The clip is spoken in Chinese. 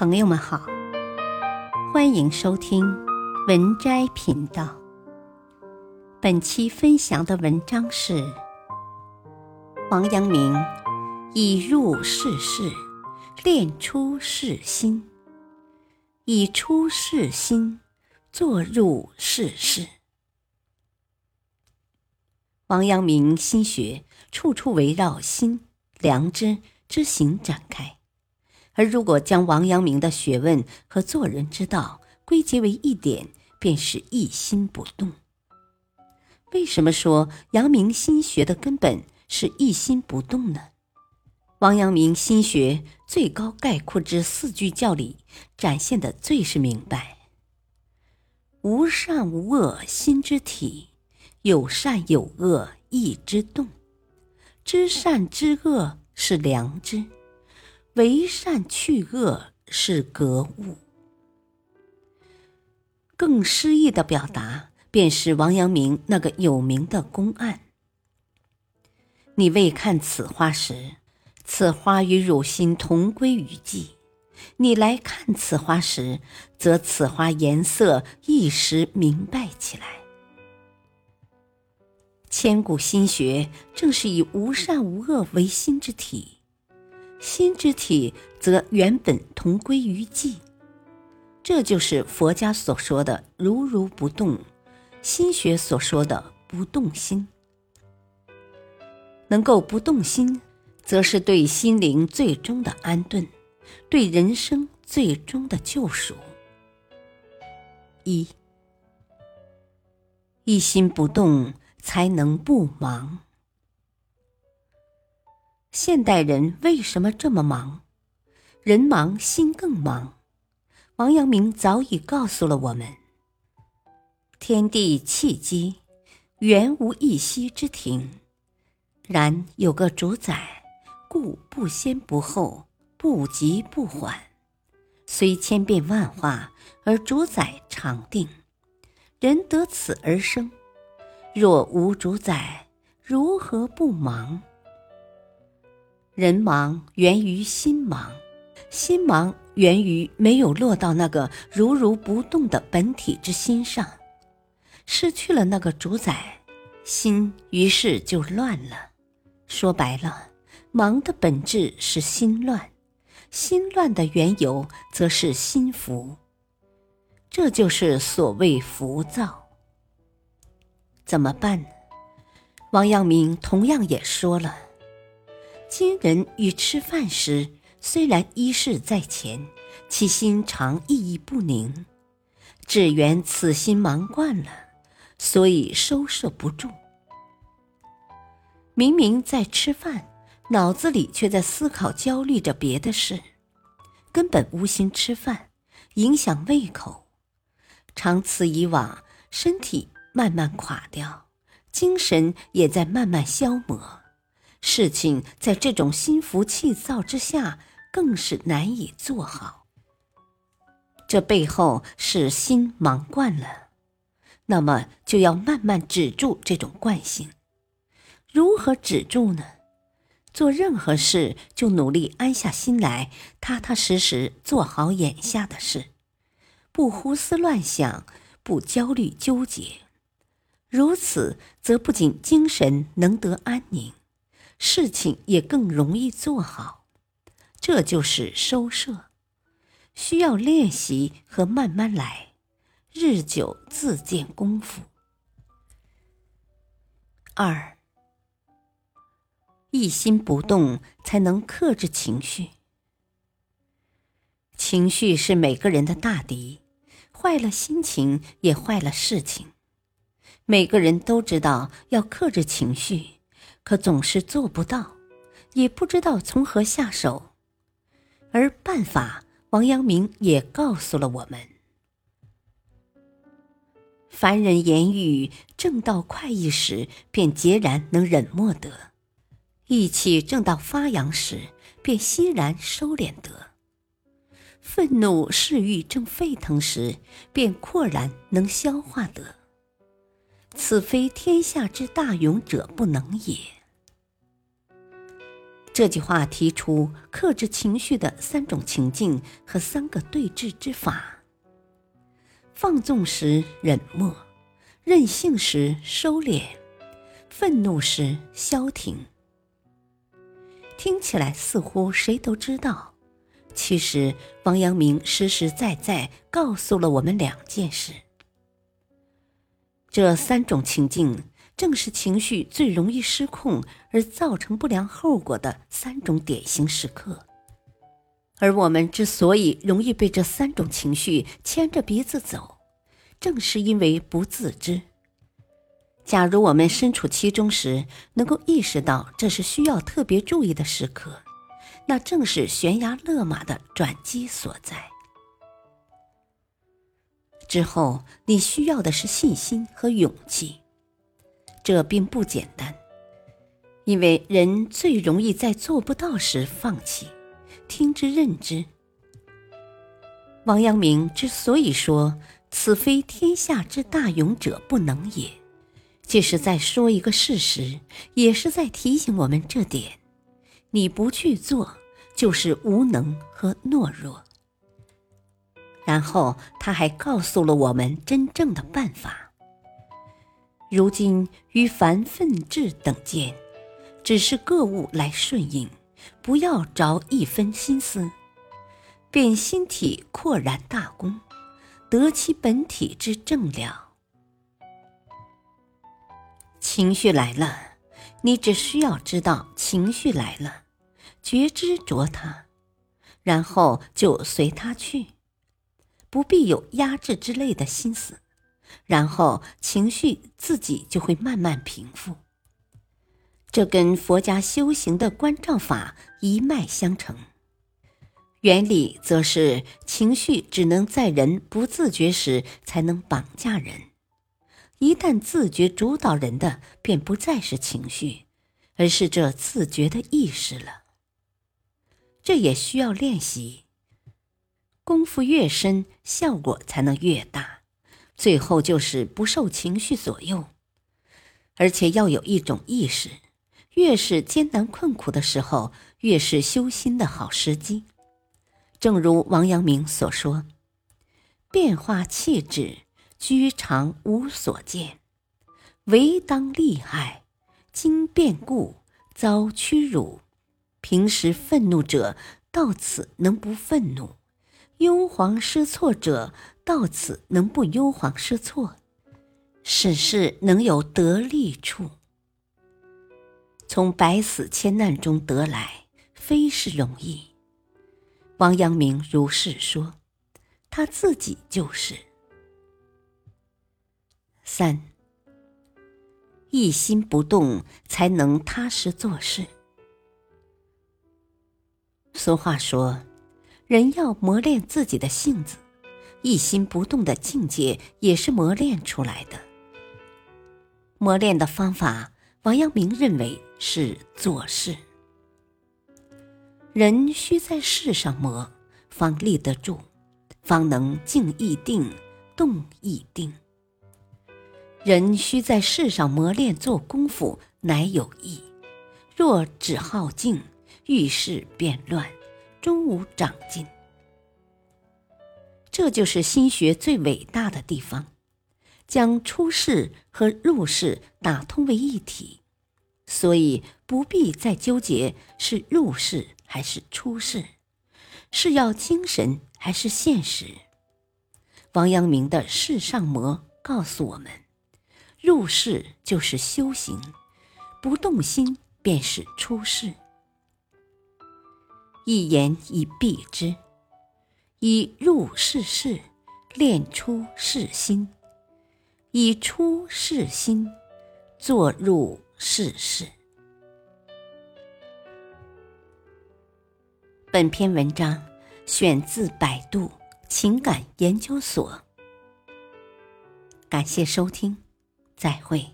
朋友们好，欢迎收听文摘频道。本期分享的文章是王阳明以入世事，练出世心；以出世心，做入世事。王阳明心学处处围绕心、良知、知行展开。而如果将王阳明的学问和做人之道归结为一点，便是一心不动。为什么说阳明心学的根本是一心不动呢？王阳明心学最高概括之四句教理，展现的最是明白：无善无恶心之体，有善有恶意之动，知善知恶是良知。为善去恶是格物，更诗意的表达便是王阳明那个有名的公案：你未看此花时，此花与汝心同归于寂；你来看此花时，则此花颜色一时明白起来。千古心学正是以无善无恶为心之体。心之体则原本同归于寂，这就是佛家所说的如如不动，心学所说的不动心。能够不动心，则是对心灵最终的安顿，对人生最终的救赎。一，一心不动，才能不忙。现代人为什么这么忙？人忙心更忙。王阳明早已告诉了我们：天地气机，原无一息之停。然有个主宰，故不先不后，不急不缓。虽千变万化，而主宰常定。人得此而生。若无主宰，如何不忙？人忙源于心忙，心忙源于没有落到那个如如不动的本体之心上，失去了那个主宰，心于是就乱了。说白了，忙的本质是心乱，心乱的缘由则是心浮，这就是所谓浮躁。怎么办？王阳明同样也说了。今人与吃饭时，虽然衣饰在前，其心常意意不宁，只缘此心忙惯了，所以收摄不住。明明在吃饭，脑子里却在思考、焦虑着别的事，根本无心吃饭，影响胃口。长此以往，身体慢慢垮掉，精神也在慢慢消磨。事情在这种心浮气躁之下，更是难以做好。这背后是心忙惯了，那么就要慢慢止住这种惯性。如何止住呢？做任何事就努力安下心来，踏踏实实做好眼下的事，不胡思乱想，不焦虑纠结。如此，则不仅精神能得安宁。事情也更容易做好，这就是收摄，需要练习和慢慢来，日久自见功夫。二，一心不动才能克制情绪。情绪是每个人的大敌，坏了心情也坏了事情。每个人都知道要克制情绪。可总是做不到，也不知道从何下手，而办法，王阳明也告诉了我们：凡人言语正到快意时，便截然能忍默得；意气正到发扬时，便欣然收敛得；愤怒嗜欲正沸腾时，便豁然能消化得。此非天下之大勇者不能也。这句话提出克制情绪的三种情境和三个对峙之法：放纵时忍默，任性时收敛，愤怒时消停。听起来似乎谁都知道，其实王阳明实实在在告诉了我们两件事。这三种情境。正是情绪最容易失控而造成不良后果的三种典型时刻，而我们之所以容易被这三种情绪牵着鼻子走，正是因为不自知。假如我们身处其中时能够意识到这是需要特别注意的时刻，那正是悬崖勒马的转机所在。之后，你需要的是信心和勇气。这并不简单，因为人最容易在做不到时放弃，听之任之。王阳明之所以说“此非天下之大勇者不能也”，既是在说一个事实，也是在提醒我们这点：你不去做，就是无能和懦弱。然后他还告诉了我们真正的办法。如今于凡愤志等见，只是各物来顺应，不要着一分心思，便心体扩然大功，得其本体之正了。情绪来了，你只需要知道情绪来了，觉知着它，然后就随它去，不必有压制之类的心思。然后情绪自己就会慢慢平复，这跟佛家修行的关照法一脉相承。原理则是情绪只能在人不自觉时才能绑架人，一旦自觉主导人的，便不再是情绪，而是这自觉的意识了。这也需要练习，功夫越深，效果才能越大。最后就是不受情绪左右，而且要有一种意识：越是艰难困苦的时候，越是修心的好时机。正如王阳明所说：“变化气质，居常无所见；唯当利害，经变故，遭屈辱。平时愤怒者，到此能不愤怒？忧惶失措者。”到此能不忧惶失措，使事能有得利处。从百死千难中得来，非是容易。王阳明如是说，他自己就是。三，一心不动，才能踏实做事。俗话说，人要磨练自己的性子。一心不动的境界也是磨练出来的。磨练的方法，王阳明认为是做事。人需在事上磨，方立得住，方能静亦定，动亦定。人需在事上磨练做功夫，乃有益。若只好静，遇事变乱，终无长进。这就是心学最伟大的地方，将出世和入世打通为一体，所以不必再纠结是入世还是出世，是要精神还是现实。王阳明的世上魔告诉我们：入世就是修行，不动心便是出世。一言以蔽之。以入世事，练出世心；以出世心，作入世事。本篇文章选自百度情感研究所。感谢收听，再会。